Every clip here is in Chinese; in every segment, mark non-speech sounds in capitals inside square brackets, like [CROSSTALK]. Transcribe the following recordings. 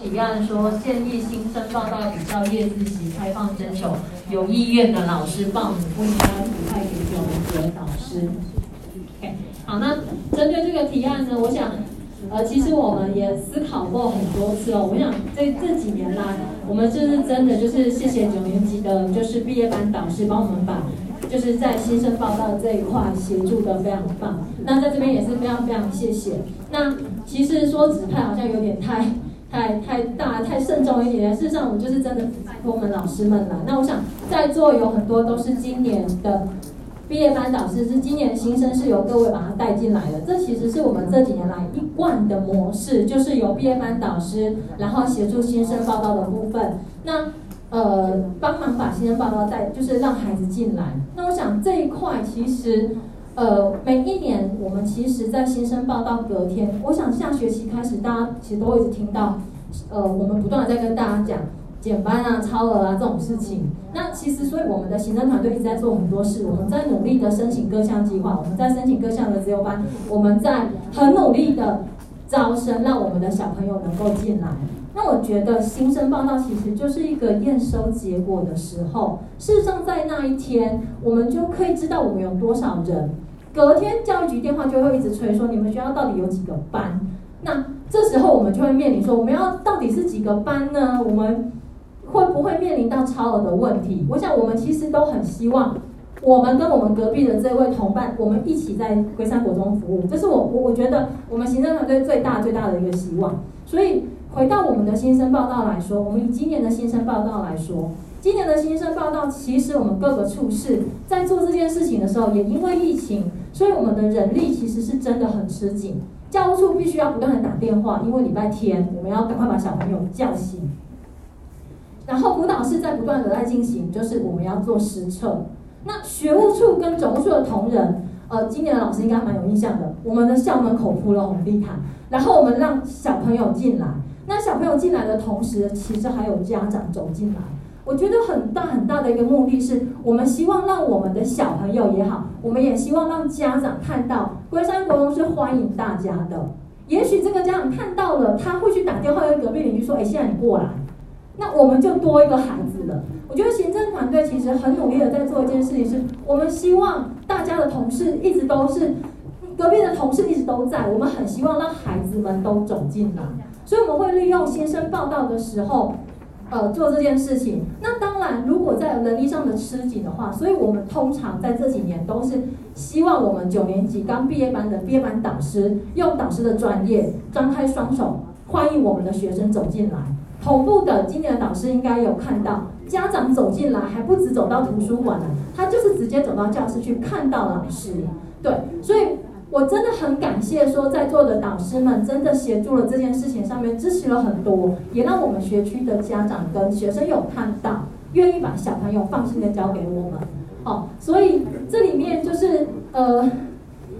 提案说建议新生报到比较夜自习开放征求有意愿的老师报名，不应该指派给九年级的导师。OK，好，那针对这个提案呢，我想，呃，其实我们也思考过很多次哦。我想这这几年来，我们就是真的就是谢谢九年级的，就是毕业班导师帮我们把，就是在新生报道这一块协助的非常棒。那在这边也是非常非常谢谢。那其实说指派好像有点太。太太大太慎重一点，事实上我们就是真的拜托我们老师们了。那我想在座有很多都是今年的毕业班导师，是今年新生是由各位把他带进来的。这其实是我们这几年来一贯的模式，就是由毕业班导师，然后协助新生报告的部分，那呃帮忙把新生报告带，就是让孩子进来。那我想这一块其实。呃，每一年我们其实，在新生报到隔天，我想下学期开始，大家其实都会一直听到，呃，我们不断的在跟大家讲减班啊、超额啊这种事情。那其实，所以我们的行政团队一直在做很多事，我们在努力的申请各项计划，我们在申请各项的自由班，我们在很努力的招生，让我们的小朋友能够进来。那我觉得新生报道其实就是一个验收结果的时候，事实上在那一天，我们就可以知道我们有多少人。隔天教育局电话就会一直催说你们学校到底有几个班？那这时候我们就会面临说我们要到底是几个班呢？我们会不会面临到超额的问题？我想我们其实都很希望，我们跟我们隔壁的这位同伴，我们一起在龟山国中服务，这是我我我觉得我们行政团队最大最大的一个希望。所以回到我们的新生报道来说，我们以今年的新生报道来说。今年的新生报道，其实我们各个处室在做这件事情的时候，也因为疫情，所以我们的人力其实是真的很吃紧。教务处必须要不断的打电话，因为礼拜天我们要赶快把小朋友叫醒。然后辅导室在不断的在进行，就是我们要做实测。那学务处跟总务处的同仁，呃，今年的老师应该蛮有印象的。我们的校门口铺了红地毯，然后我们让小朋友进来。那小朋友进来的同时，其实还有家长走进来。我觉得很大很大的一个目的是，我们希望让我们的小朋友也好，我们也希望让家长看到龟山国中是欢迎大家的。也许这个家长看到了，他会去打电话跟隔壁邻居说：“哎，现在你过来。”那我们就多一个孩子了。我觉得行政团队其实很努力的在做一件事情，是我们希望大家的同事一直都是隔壁的同事一直都在，我们很希望让孩子们都走进来，所以我们会利用新生报道的时候。呃，做这件事情，那当然，如果在能力上的吃紧的话，所以我们通常在这几年都是希望我们九年级刚毕业班的毕业班导师，用导师的专业，张开双手欢迎我们的学生走进来。同步的，今年的导师应该有看到，家长走进来还不止走到图书馆了，他就是直接走到教室去看到老师。对，所以。我真的很感谢，说在座的导师们真的协助了这件事情上面，支持了很多，也让我们学区的家长跟学生有看到，愿意把小朋友放心的交给我们。哦，所以这里面就是呃，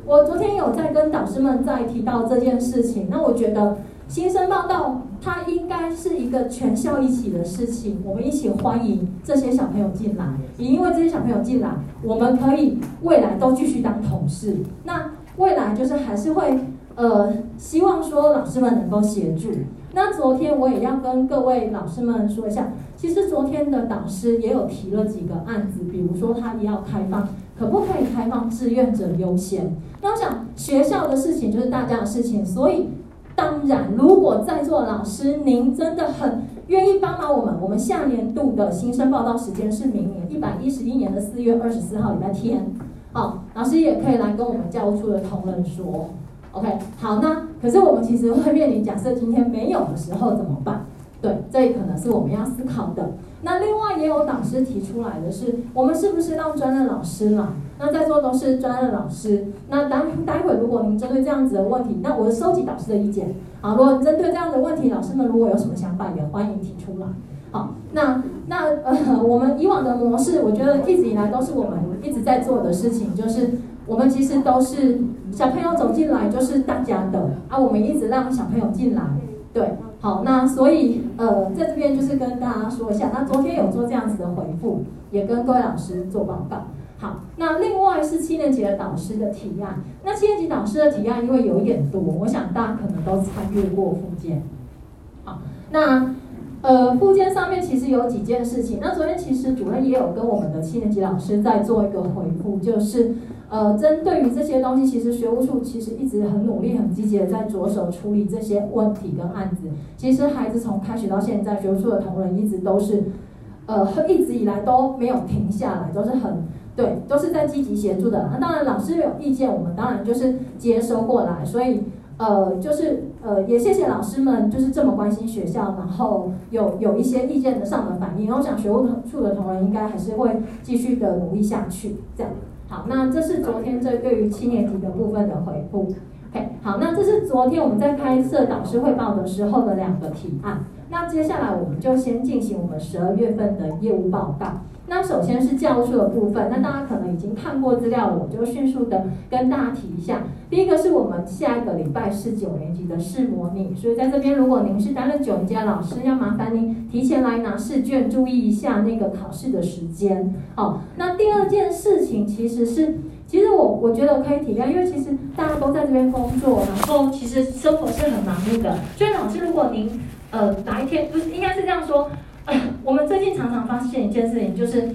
我昨天有在跟导师们在提到这件事情，那我觉得新生报道它应该是一个全校一起的事情，我们一起欢迎这些小朋友进来，也因为这些小朋友进来，我们可以未来都继续当同事。那未来就是还是会，呃，希望说老师们能够协助。那昨天我也要跟各位老师们说一下，其实昨天的导师也有提了几个案子，比如说他也要开放，可不可以开放志愿者优先？那我想学校的事情就是大家的事情，所以当然，如果在座老师您真的很愿意帮忙我们，我们下年度的新生报道时间是明年一百一十一年的四月二十四号礼拜天。好，老师也可以来跟我们教务处的同仁说，OK，好，那可是我们其实会面临，假设今天没有的时候怎么办？对，这可能是我们要思考的。那另外也有导师提出来的是，我们是不是让专任老师来？那在座都是专任老师，那待待会如果您针对这样子的问题，那我收集导师的意见。好，如果针对这样的问题，老师们如果有什么想法，也欢迎提出来。好，那那呃，我们以往的模式，我觉得一直以来都是我们一直在做的事情，就是我们其实都是小朋友走进来就是大家的啊，我们一直让小朋友进来，对，好，那所以呃，在这边就是跟大家说一下，那昨天有做这样子的回复，也跟各位老师做报告。好，那另外是七年级的导师的提案，那七年级导师的提案因为有一点多，我想大家可能都参阅过附件。好。那呃，附件上面其实有几件事情。那昨天其实主任也有跟我们的七年级老师在做一个回复，就是呃，针对于这些东西，其实学务处其实一直很努力、很积极的在着手处理这些问题跟案子。其实孩子从开学到现在，学务处的同仁一直都是呃，一直以来都没有停下来，都是很对，都是在积极协助的。那当然，老师有意见，我们当然就是接收过来，所以。呃，就是呃，也谢谢老师们，就是这么关心学校，然后有有一些意见的上门反映。我想学务处的同仁应该还是会继续的努力下去。这样，好，那这是昨天这对于七年级的部分的回复。OK，好，那这是昨天我们在开设导师汇报的时候的两个提案。那接下来我们就先进行我们十二月份的业务报告。那首先是教书的部分，那大家可能已经看过资料了，我就迅速的跟大家提一下。第一个是我们下一个礼拜是九年级的试模拟，所以在这边如果您是担任九年级的老师，要麻烦您提前来拿试卷，注意一下那个考试的时间。好，那第二件事情其实是，其实我我觉得可以体谅，因为其实大家都在这边工作，然后其实生活是很忙碌的。所以老师，如果您呃哪一天不是应该是这样说。[COUGHS] 我们最近常常发现一件事情，就是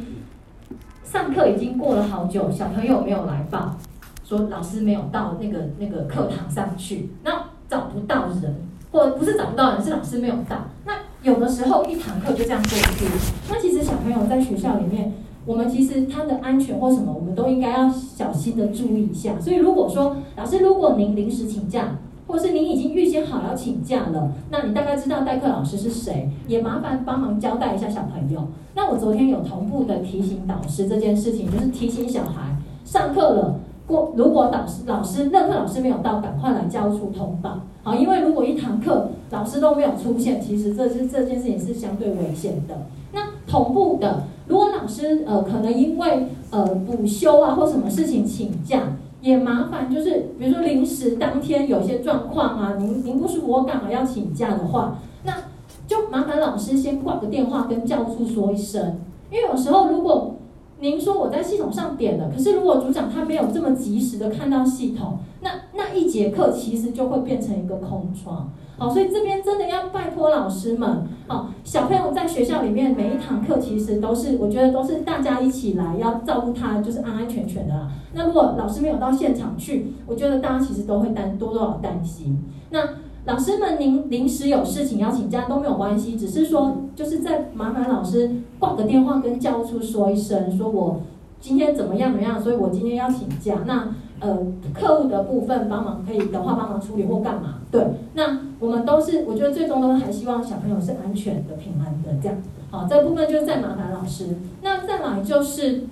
上课已经过了好久，小朋友没有来报，说老师没有到那个那个课堂上去，那找不到人，或不是找不到人，是老师没有到。那有的时候一堂课就这样过去，那其实小朋友在学校里面，我们其实他的安全或什么，我们都应该要小心的注意一下。所以如果说老师，如果您临时请假，或是您已经预先好要请假了，那你大概知道代课老师是谁，也麻烦帮忙交代一下小朋友。那我昨天有同步的提醒导师这件事情，就是提醒小孩上课了，过如果导师老师任课老师没有到，赶快来交出通报。好，因为如果一堂课老师都没有出现，其实这是这件事情是相对危险的。那同步的，如果老师呃可能因为呃补休啊或什么事情请假。也麻烦，就是比如说临时当天有些状况啊，您您不舒服，我刚好要请假的话，那就麻烦老师先挂个电话跟教处说一声，因为有时候如果您说我在系统上点了，可是如果组长他没有这么及时的看到系统，那那一节课其实就会变成一个空窗。好，所以这边真的要拜托老师们，好，小朋友在学校里面每一堂课其实都是，我觉得都是大家一起来要照顾他，就是安安全全的。那如果老师没有到现场去，我觉得大家其实都会担多多少担心。那老师们，您临时有事情要请假都没有关系，只是说就是在麻烦老师挂个电话跟教务处说一声，说我今天怎么样怎么样，所以我今天要请假。那呃，客户的部分帮忙可以的话帮忙处理或干嘛？对，那我们都是，我觉得最终都还希望小朋友是安全的、平安的这样。好，这部分就再麻烦老师。那再来就是，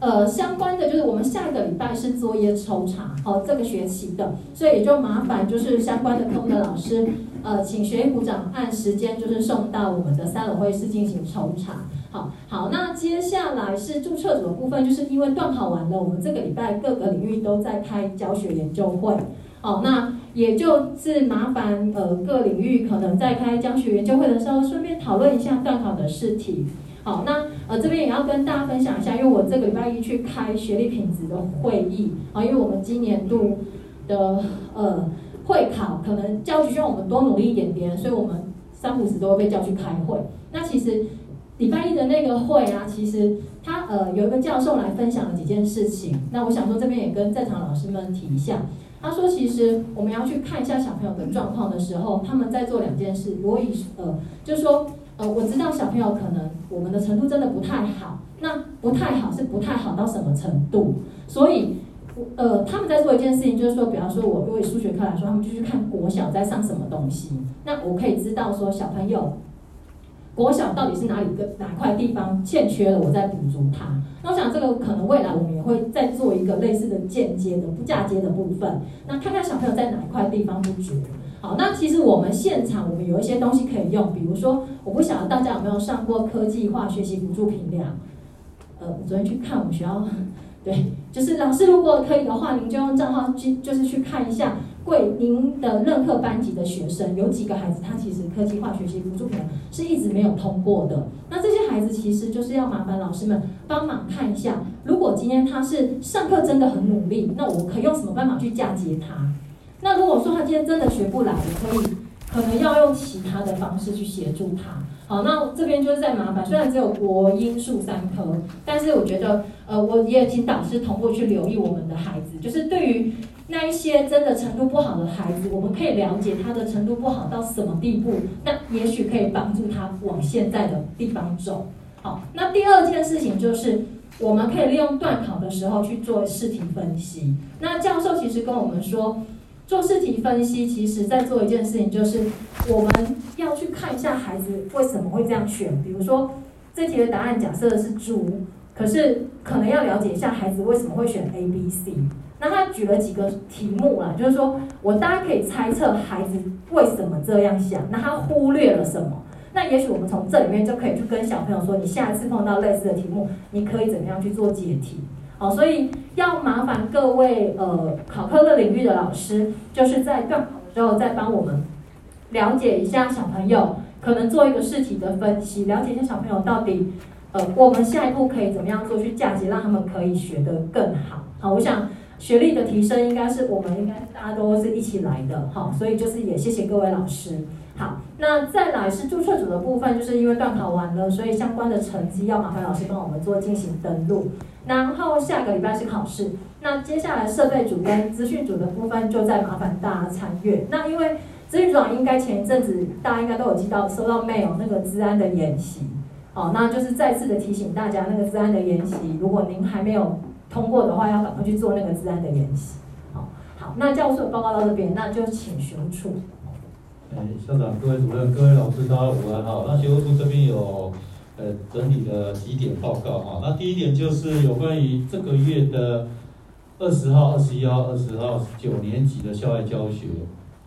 呃，相关的就是我们下一个礼拜是作业抽查，好，这个学期的，所以也就麻烦就是相关的科目的老师，呃，请学艺股长按时间就是送到我们的三楼会室进行抽查。好，好，那接下来是注册组的部分，就是因为段考完了，我们这个礼拜各个领域都在开教学研究会。好，那也就是麻烦呃各领域可能在开教学研究会的时候，顺便讨论一下段考的试题。好，那呃这边也要跟大家分享一下，因为我这个礼拜一去开学历品质的会议啊，因为我们今年度的呃会考可能教局需要我们多努力一点点，所以我们三五十都会被叫去开会。那其实。礼拜一的那个会啊，其实他呃有一个教授来分享了几件事情。那我想说这边也跟在场老师们提一下。他说，其实我们要去看一下小朋友的状况的时候，他们在做两件事。我以呃，就是说呃，我知道小朋友可能我们的程度真的不太好。那不太好是不太好到什么程度？所以呃，他们在做一件事情，就是说，比方说我如果以数学课来说，他们就去看国小在上什么东西。那我可以知道说小朋友。国小到底是哪里个哪块地方欠缺了，我再补足它。那我想这个可能未来我们也会再做一个类似的间接的不嫁接的部分，那看看小朋友在哪一块地方不足。好，那其实我们现场我们有一些东西可以用，比如说我不晓得大家有没有上过科技化学习辅助评量？呃，我昨天去看我们学校，[LAUGHS] 对，就是老师如果可以的话，您就用账号去就是去看一下。贵，您的任课班级的学生有几个孩子，他其实科技化学习辅助课是一直没有通过的。那这些孩子其实就是要麻烦老师们帮忙看一下，如果今天他是上课真的很努力，那我可以用什么办法去嫁接他？那如果说他今天真的学不来，我可以可能要用其他的方式去协助他。好，那这边就是在麻烦，虽然只有国英数三科，但是我觉得，呃，我也请导师同步去留意我们的孩子，就是对于那一些真的程度不好的孩子，我们可以了解他的程度不好到什么地步，那也许可以帮助他往现在的地方走。好，那第二件事情就是，我们可以利用断考的时候去做试题分析。那教授其实跟我们说。做试题分析，其实在做一件事情，就是我们要去看一下孩子为什么会这样选。比如说，这题的答案假设的是猪，可是可能要了解一下孩子为什么会选 A、B、C。那他举了几个题目啦，就是说我大家可以猜测孩子为什么这样想，那他忽略了什么？那也许我们从这里面就可以去跟小朋友说，你下一次碰到类似的题目，你可以怎么样去做解题？好，所以要麻烦各位呃考科的领域的老师，就是在段考的时候再帮我们了解一下小朋友，可能做一个试题的分析，了解一下小朋友到底呃我们下一步可以怎么样做去嫁接，让他们可以学得更好。好，我想学历的提升应该是我们应该大家都是一起来的，哈，所以就是也谢谢各位老师。好，那再来是注册组的部分，就是因为段考完了，所以相关的成绩要麻烦老师帮我们做进行登录。然后下个礼拜是考试，那接下来设备组跟资讯组的部分就再麻烦大家参阅。那因为资讯组长应该前一阵子大家应该都有接到收到 mail 那个治安的研习，哦，那就是再次的提醒大家，那个治安的研习，如果您还没有通过的话，要赶快去做那个治安的研习。好，好，那教授报告到这边，那就请学务处。哎，校长、各位主任、各位老师，大家午安哈。那学务处这边有呃整理的几点报告哈。那第一点就是有关于这个月的二十号、二十一号、二十号九年级的校外教学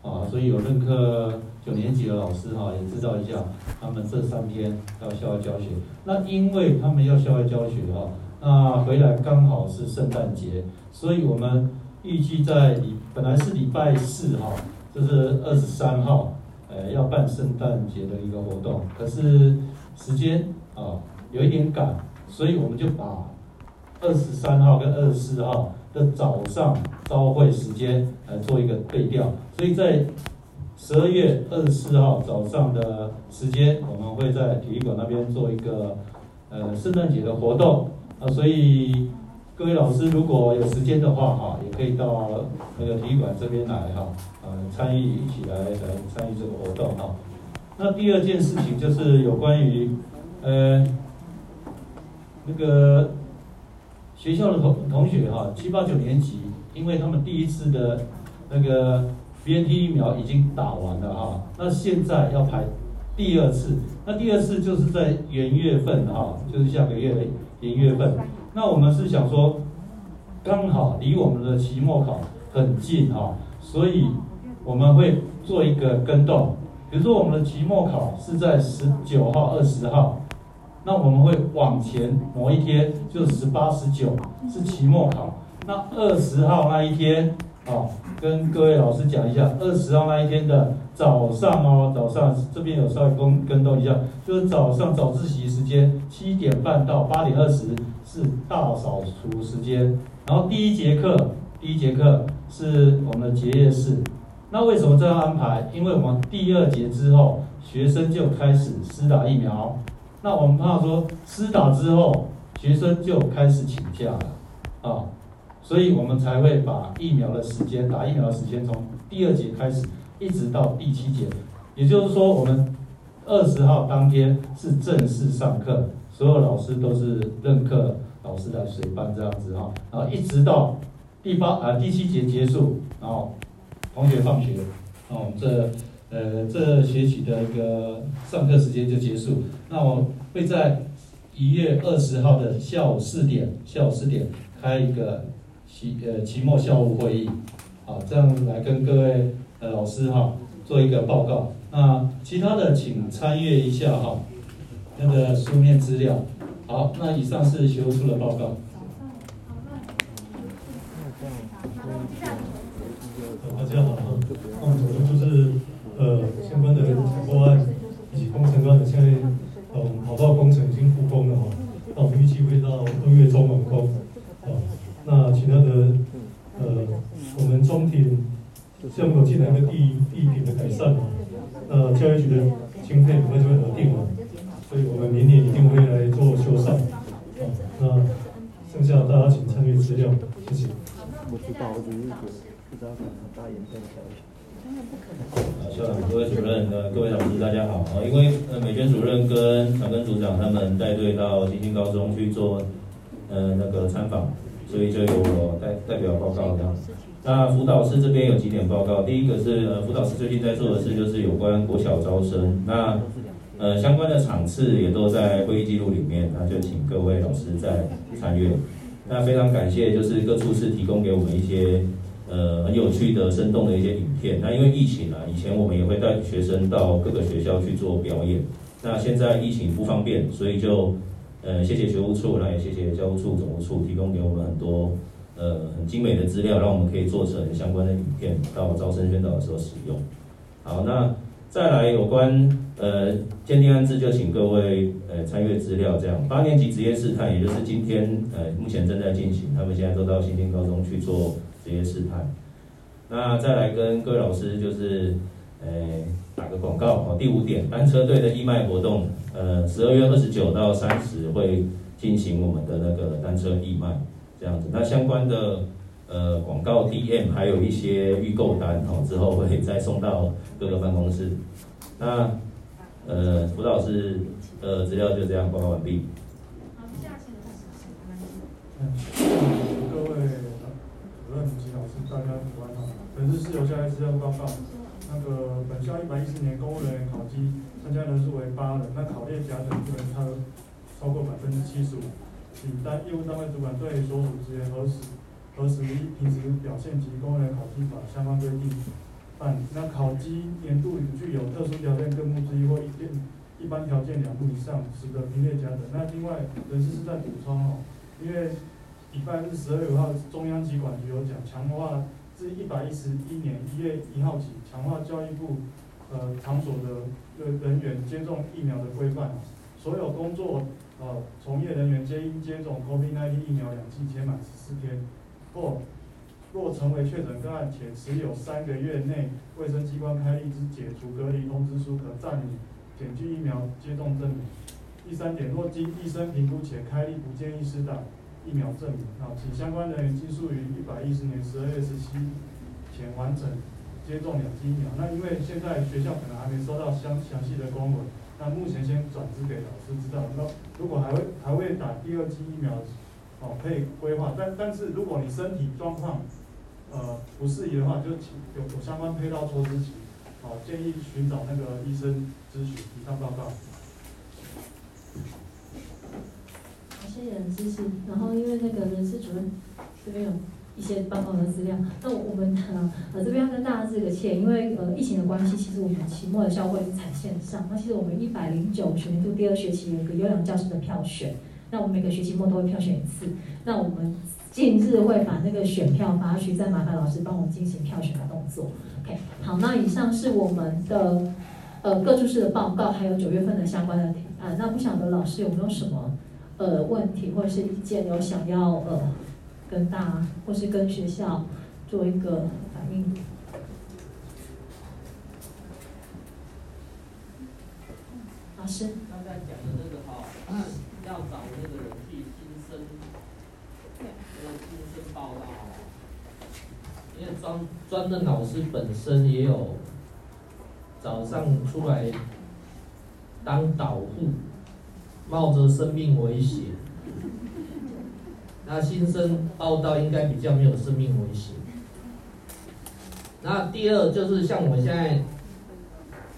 啊，所以有任课九年级的老师哈，也知道一下他们这三天要校外教学。那因为他们要校外教学哈，那回来刚好是圣诞节，所以我们预计在礼本来是礼拜四哈。就是二十三号，呃，要办圣诞节的一个活动，可是时间啊有一点赶，所以我们就把二十三号跟二十四号的早上招会时间来做一个对调，所以在十二月二十四号早上的时间，我们会在体育馆那边做一个呃圣诞节的活动啊，所以各位老师如果有时间的话哈，也可以到那个体育馆这边来哈。呃，参与一起来来参与这个活动哈。那第二件事情就是有关于呃那个学校的同同学哈，七八九年级，因为他们第一次的那个 BNT 疫苗已经打完了哈，那现在要排第二次，那第二次就是在元月份哈，就是下个月零月份。那我们是想说，刚好离我们的期末考很近哈，所以。我们会做一个跟动，比如说我们的期末考是在十九号、二十号，那我们会往前挪一天，就十八、十九是期末考。那二十号那一天，哦，跟各位老师讲一下，二十号那一天的早上哦，早上这边有稍微跟跟动一下，就是早上早自习时间七点半到八点二十是大扫除时间，然后第一节课，第一节课是我们的结业式。那为什么这样安排？因为我们第二节之后，学生就开始施打疫苗。那我们怕说施打之后，学生就开始请假了啊，所以我们才会把疫苗的时间，打疫苗的时间从第二节开始，一直到第七节。也就是说，我们二十号当天是正式上课，所有老师都是任课老师来随班这样子哈，然后一直到第八啊第七节结束，然后。同学放学，哦，这呃这学期的一个上课时间就结束。那我会在一月二十号的下午四点，下午四点开一个期呃期末校务会议，好，这样来跟各位呃老师哈做一个报告。那其他的请参阅一下哈那个书面资料。好，那以上是学务处的报告。大家好，那我们首先就是呃相关的采购案以及工程案的，现在呃跑道工程已经复工了哈，那我们预计会到二月中完工，啊，那其他的呃我进来的第第一品的改善那，教育局的经费很快就会核定了，所以我们明年一定会来做修缮。好，那剩下大家请参阅资料，谢谢。不知道，我只是觉得不知道可能大眼瞪小一啊，校长、各位主任、呃，各位老师，大家好啊！因为呃，美娟主任跟长根组长他们带队到新兴高中去做呃那个参访，所以就由我代代表报告这样。那辅导室这边有几点报告，第一个是呃，辅导室最近在做的事就是有关国小招生，那呃相关的场次也都在会议记录里面，那就请各位老师再参阅。那非常感谢，就是各处室提供给我们一些。呃，很有趣的、生动的一些影片。那因为疫情啊，以前我们也会带学生到各个学校去做表演。那现在疫情不方便，所以就呃，谢谢学务处，那也谢谢教务处、总务处提供给我们很多呃很精美的资料，让我们可以做成相关的影片，到招生宣导的时候使用。好，那再来有关呃鉴定安置，就请各位呃参阅资料。这样，八年级职业试探，也就是今天呃目前正在进行，他们现在都到新兴高中去做。职业试探，那再来跟各位老师就是，诶打个广告哦。第五点，单车队的义卖活动，呃，十二月二十九到三十会进行我们的那个单车义卖，这样子。那相关的呃广告 DM 还有一些预购单哦，之后会再送到各个办公室。那呃辅导师呃资料就这样报告完毕。好，下期各位。主任及老师，大家午安好。本次是由下列资料报告。那个本校一百一十年公务人员考绩参加人数为八人，那考列甲等部门超超过百分之七十五。请单业务单位主管对所属职员核实核实平时表现及公务员考绩法相关规定办理。那考绩年度具有特殊条件各目之一或一定一般条件两目以上，使得评列甲等。那另外人事是在补充哦，因为。礼拜日十二月五号，中央机管局有讲，强化自一百一十一年一月一号起，强化教育部呃场所的人员接种疫苗的规范。所有工作呃从业人员皆应接种 COVID-19 疫苗两剂，且满十四天。或若成为确诊个案且持有三个月内卫生机关开立之解除隔离通知书，可暂免减去疫苗接种证明。第三点，若经医生评估且开立不建议施打。疫苗证明，好，请相关人员尽速于一百一十年十二月十七前完成接种两剂疫苗。那因为现在学校可能还没收到详详细的公文，那目前先转支给老师知道。那如果还会还会打第二剂疫苗，哦，可以规划。但但是如果你身体状况呃不适宜的话，就请有有相关配套措施，请好建议寻找那个医生咨询。以上报告。好谢谢人支持。然后因为那个人事主任这边有一些报告的资料，那我们呃呃这边要跟大家致个歉，因为呃疫情的关系，其实我们期末的校会是采线上。那其实我们一百零九学年度第二学期有个优良教师的票选，那我们每个学期末都会票选一次。那我们近日会把那个选票发去，再麻烦老师帮我们进行票选的动作。OK，好，那以上是我们的呃各处室的报告，还有九月份的相关的提案。那不晓得老师有没有什么？呃，问题或者是意见，有想要呃跟大或是跟学校做一个反应。老师，刚才讲的那个哈，要找那个人去新生，那个新生报道，因为专专任老师本身也有早上出来当导护。冒着生命危险，那新生报道应该比较没有生命危险。那第二就是像我现在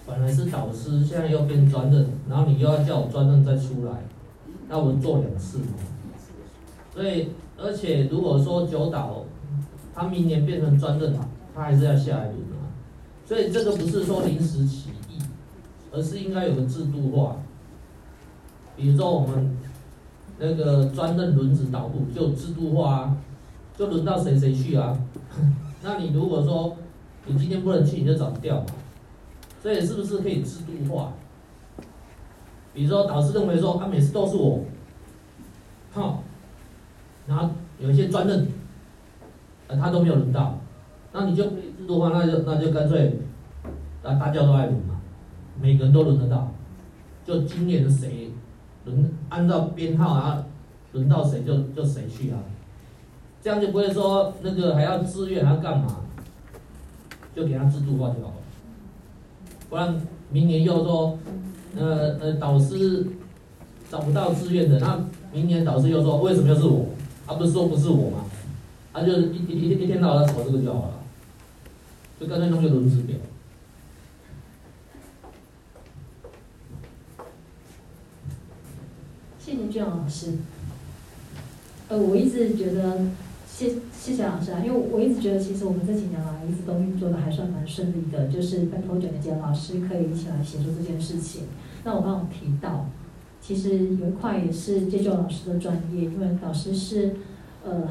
本来是导师，现在又变专任，然后你又要叫我专任再出来，那我做两次嘛。所以而且如果说九导他明年变成专任，他还是要下一轮啊。所以这个不是说临时起意，而是应该有个制度化。比如说我们那个专任轮值导护就制度化啊，就轮到谁谁去啊？[LAUGHS] 那你如果说你今天不能去，你就找调嘛。所以是不是可以制度化？比如说导师认为说啊，每次都是我，好，然后有一些专任，啊他都没有轮到，那你就可以制度化，那就那就干脆啊大家都爱轮嘛，每个人都轮得到，就今年谁轮按照编号啊，轮到谁就就谁去啊，这样就不会说那个还要自愿还要干嘛，就给他制度化就好了，不然明年又说，呃呃导师找不到志愿的，那明年导师又说为什么又是我？他不是说不是我吗？他就一一一一天到晚吵这个就好了，就干脆弄个轮值表。谢俊老师。呃，我一直觉得，谢谢谢老师啊，因为我一直觉得，其实我们这几年来一直都运作的还算蛮顺利的，就是拜托卷的杰老师可以一起来协助这件事情。那我刚刚提到，其实有一块也是借救老师的专业，因为老师是呃，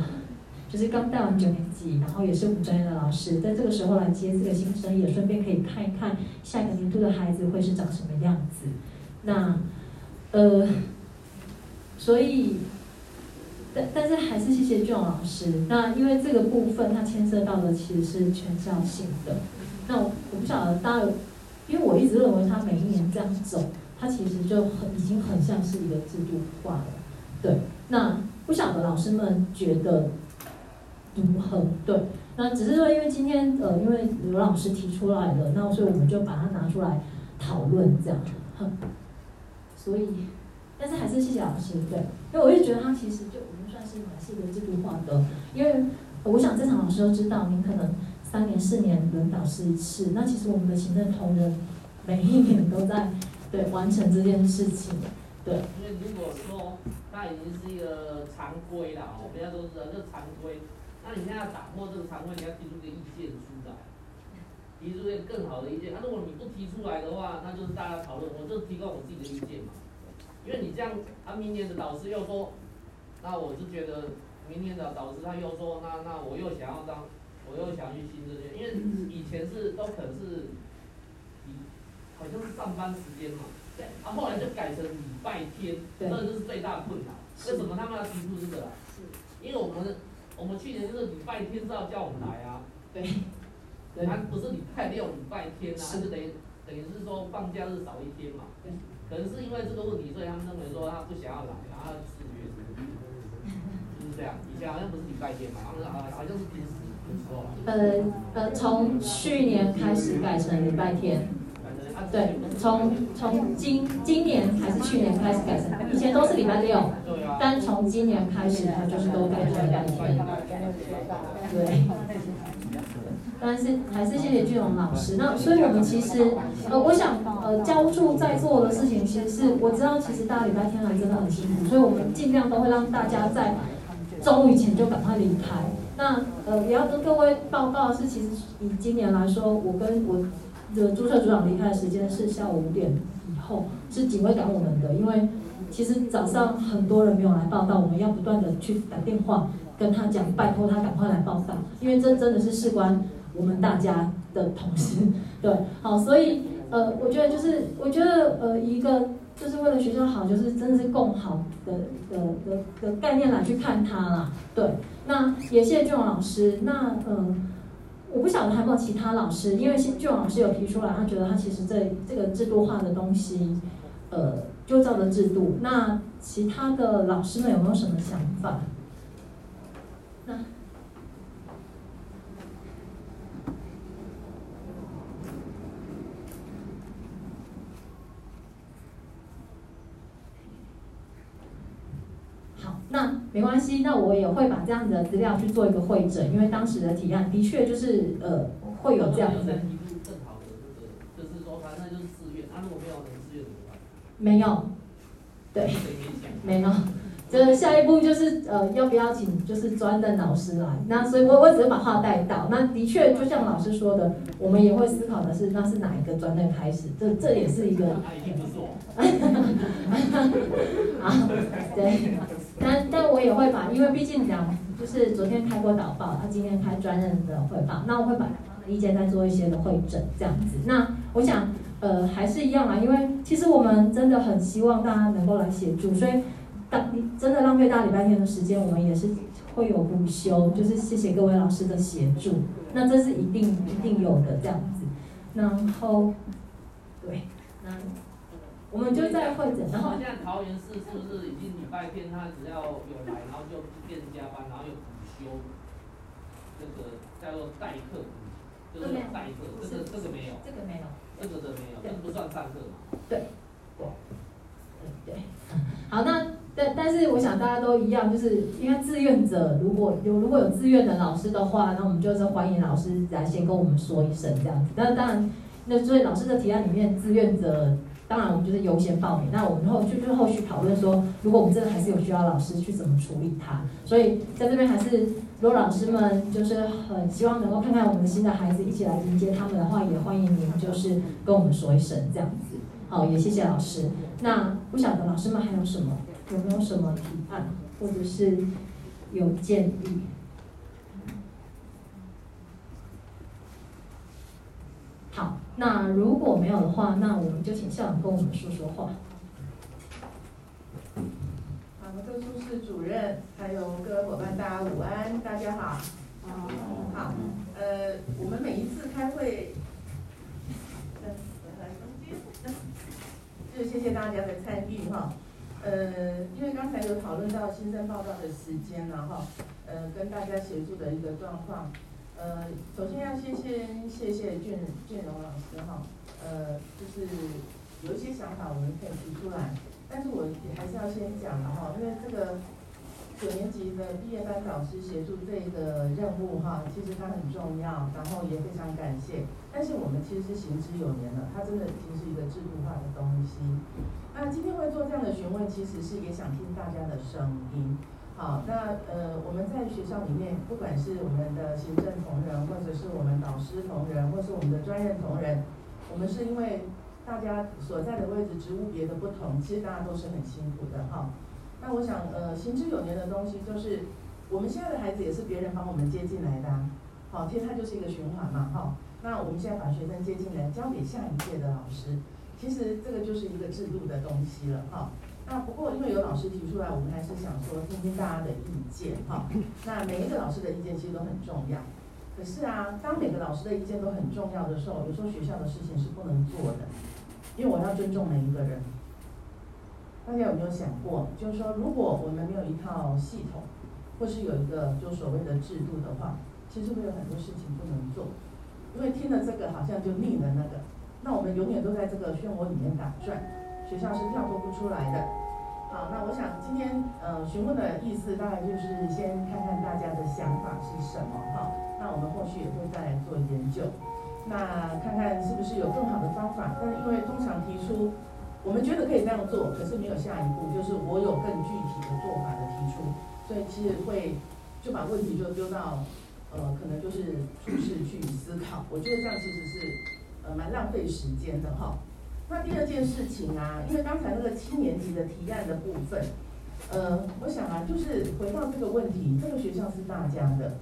就是刚带完九年级，然后也是我们专业的老师，在这个时候来接这个新生，也顺便可以看一看下一个年度的孩子会是长什么样子。那呃。所以，但但是还是谢谢俊老师。那因为这个部分，它牵涉到的其实是全校性的。那我不晓得大家，因为我一直认为他每一年这样走，他其实就很已经很像是一个制度化了。对，那不晓得老师们觉得如何？对，那只是说，因为今天呃，因为刘老师提出来了，那所以我们就把它拿出来讨论这样。所以。但是还是谢谢老师，对，因为我也觉得他其实就已经算是蛮是一个制度化的，因为我想正常老师都知道，您可能三年四年轮导师一次，那其实我们的行政同仁每一年都在对完成这件事情，对。因为如果说他已经是一个常规了哦，大家都知道这常规，那你现在要打破这个常规，你要提出一个意见出来，提出一个更好的意见。那如果你不提出来的话，那就是大家讨论，我就提供我自己的意见嘛。因为你这样，他明年的导师又说，那我是觉得明年的导师他又说，那那我又想要当，我又想去新这些，因为以前是都可能是，好像是上班时间嘛，对，啊后来就改成礼拜天，这就是最大的困难。为什么他们要提出这个？是，因为我们我们去年就是礼拜天是要叫我们来啊，对，他不是礼拜六、礼拜天啊，就等于等于是说放假日少一天嘛。可能是因为这个问题，所以他们认为说他不想要来，然后是这样。以前好像不是礼拜天嘛，好像好像是平时的时候。呃呃，从去年开始改成礼拜天。对，从从今今年还是去年开始改成，以前都是礼拜六，但从今年开始，它就是都改成礼拜天。对。但是还是谢谢俊龙老师。那所以我们其实，呃，我想，呃，教助在做的事情，其实是我知道，其实大家礼拜天来真的很辛苦，所以我们尽量都会让大家在中午以前就赶快离开。那呃，也要跟各位报告是，其实以今年来说，我跟我的注册组长离开的时间是下午五点以后，是警卫赶我们的，因为其实早上很多人没有来报道，我们要不断的去打电话跟他讲，拜托他赶快来报道，因为这真的是事关。我们大家的同事，[LAUGHS] 对，好，所以呃，我觉得就是，我觉得呃，一个就是为了学校好，就是真的是共好的的的的概念来去看它啦，对。那也谢谢俊荣老师，那呃，我不晓得还有没有其他老师，因为俊荣老师有提出来，他觉得他其实这这个制度化的东西，呃，就照着制度。那其他的老师们有没有什么想法？那。那没关系，那我也会把这样子的资料去做一个会诊，因为当时的提案的确就是呃会有这样子。就是说反正就是自愿，他如果没有人自愿怎么办？没有，对，没有。就是下一步就是呃要不要请就是专任老师来？那所以我我只是把话带到。那的确就像老师说的，我们也会思考的是那是哪一个专任开始？这这也是一个。[LAUGHS] 啊，对。[LAUGHS] [LAUGHS] 但但我也会把，因为毕竟讲就是昨天开过导报，他今天开专任的汇报，那我会把意见再做一些的会诊这样子。那我想呃还是一样啊，因为其实我们真的很希望大家能够来协助，所以当真的浪费大礼拜天的时间，我们也是会有补休，就是谢谢各位老师的协助。那这是一定一定有的这样子。然后，我们就在会诊，然后现在桃园市是不是已经礼拜天他只要有来，然后就变加班，然后有补休，这个叫做代课，就是代课，这个这个没有，这个没有，这个的没有，这个不算上课嘛。对，对，好，那但但是我想大家都一样，就是因为志愿者如果有如果有志愿的老师的话，那我们就是欢迎老师来先跟我们说一声这样子。那当然，那所以老师的提案里面，志愿者。当然，我们就是优先报名。那我们后就就后续讨论说，如果我们真的还是有需要老师去怎么处理它。所以在这边还是，如果老师们就是很希望能够看看我们的新的孩子，一起来迎接他们的话，也欢迎您就是跟我们说一声这样子。好，也谢谢老师。那不晓得老师们还有什么，有没有什么提案，或者是有建议？好，那如果没有的话，那我们就请校长跟我们说说话。好，特殊室主任，还有各位伙伴，大家午安，大家好。好，呃，我们每一次开会，就谢谢大家的参与哈。呃，因为刚才有讨论到新生报告的时间了哈，呃，跟大家协助的一个状况。呃，首先要先先谢谢俊俊荣老师哈，呃，就是有一些想法我们可以提出来，但是我也还是要先讲了哈，因为这个九年级的毕业班导师协助这个任务哈，其实它很重要，然后也非常感谢，但是我们其实是行之有年了，它真的已经是一个制度化的东西。那今天会做这样的询问，其实是也想听大家的声音。好，那呃，我们在学校里面，不管是我们的行政同仁，或者是我们导师同仁，或是我们的专任同仁，我们是因为大家所在的位置、职务别的不同，其实大家都是很辛苦的哈。那我想，呃，行之有年的东西，就是我们现在的孩子也是别人帮我们接进来的，好，其实它就是一个循环嘛，哈。那我们现在把学生接进来，交给下一届的老师，其实这个就是一个制度的东西了，哈。那不过，因为有老师提出来，我们还是想说听听大家的意见哈。那每一个老师的意见其实都很重要。可是啊，当每个老师的意见都很重要的时候，有时候学校的事情是不能做的，因为我要尊重每一个人。大家有没有想过，就是说，如果我们没有一套系统，或是有一个就所谓的制度的话，其实会有很多事情不能做。因为听了这个好像就腻了那个，那我们永远都在这个漩涡里面打转，学校是跳脱不出来的。好，那我想今天呃询问的意思大概就是先看看大家的想法是什么哈，那我们后续也会再来做研究，那看看是不是有更好的方法。但是因为通常提出我们觉得可以这样做，可是没有下一步，就是我有更具体的做法的提出，所以其实会就把问题就丢到呃可能就是处事去思考，我觉得这样其实是呃蛮浪费时间的哈。那第二件事情啊，因为刚才那个七年级的提案的部分，呃，我想啊，就是回到这个问题，这个学校是大家的，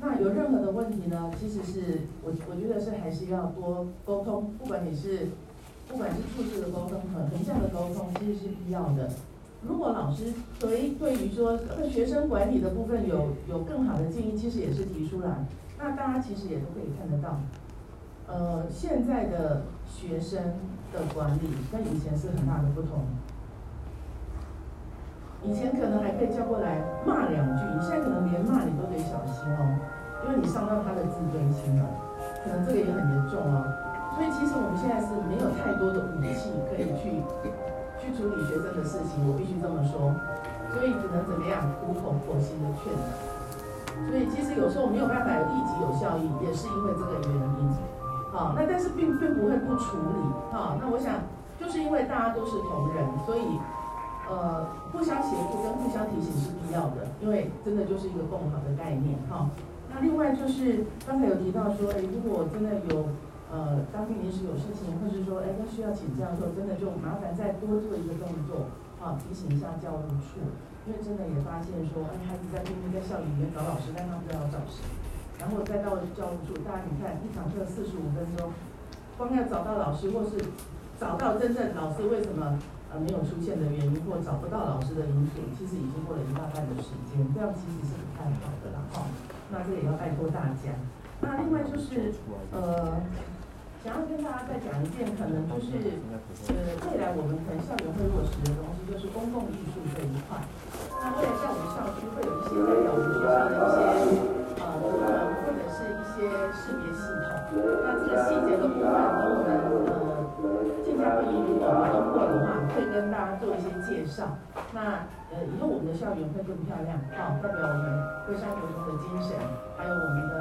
那有任何的问题呢，其实是我我觉得是还是要多沟通，不管你是不管是处事的沟通和横向的沟通，其实是必要的。如果老师对对于说学生管理的部分有有更好的建议，其实也是提出来，那大家其实也都可以看得到，呃，现在的学生。的管理跟以前是很大的不同。以前可能还可以叫过来骂两句，你现在可能连骂你都得小心哦，因为你伤到他的自尊心了，可能这个也很严重哦。所以其实我们现在是没有太多的武器可以去去处理学生的事情，我必须这么说。所以只能怎么样苦口婆心的劝导。所以其实有时候没有办法立即有效益，也是因为这个原因。好，那但是并并不会不处理，哈，那我想就是因为大家都是同仁，所以呃互相协助跟互相提醒是必要的，因为真的就是一个共好的概念，哈。那另外就是刚才有提到说，哎，如果真的有呃当地临时有事情，或是说哎需要请假的时候，真的就麻烦再多做一个动作，啊，提醒一下教务处，因为真的也发现说，哎，孩子在拼命在校里面找老师，但他不知道找谁。然后再到教务处，大家你看一堂课四十五分钟，光要找到老师或是找到真正老师为什么呃没有出现的原因或找不到老师的因素，其实已经过了一大半的时间，这样其实是不太好的了哈。那这也要拜托大家。那另外就是呃，想要跟大家再讲一件，可能就是呃未来我们可能校园会落实的东西，就是公共艺术这一块。那未来在我们校区会有一些代表我们学校的一些个部分，我们呃这家会议如果通过的话，会跟大家做一些介绍。那呃以后我们的校园会更漂亮，好、代表我们龟山国中的精神，还有我们的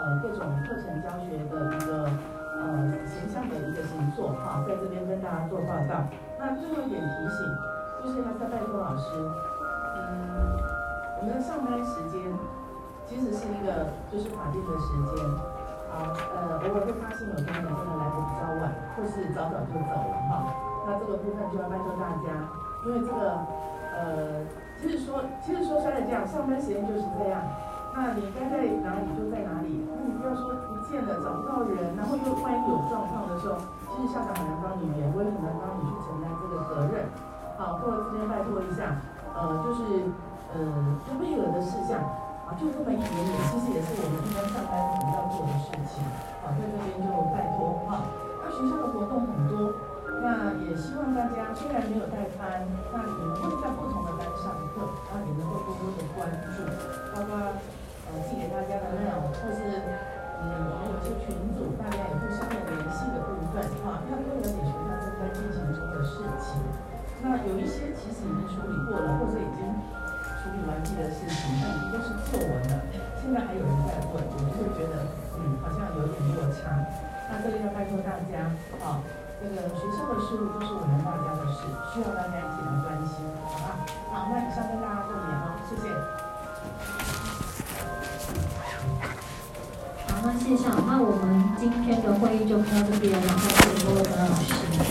呃各种课程教学的一个。呃，形象的一个星座哈，在这边跟大家做报道。那最后一点提醒，就是还是要拜托老师，嗯，我们的上班时间其实是一个就是法定的时间，啊，呃，偶尔会发现有家人真的来的比较晚，或是早早就走了哈，那这个部分就要拜托大家，因为这个呃，其实说其实说穿了这样，上班时间就是这样。那你该在哪里就在哪里，那你不要说不见了找不到人，然后又万一有状况的时候，其实校长很难帮你也我也很难帮你啊。在这边就拜托哈。那学校的活动很多，那也希望大家虽然没有带餐，那的事物都是我们大家的事，需要大家一起来关心，好吧？好，那以上跟大家共勉哦，谢谢。好那谢谢，那我们今天的会议就开到这边，然后谢谢各位的老师。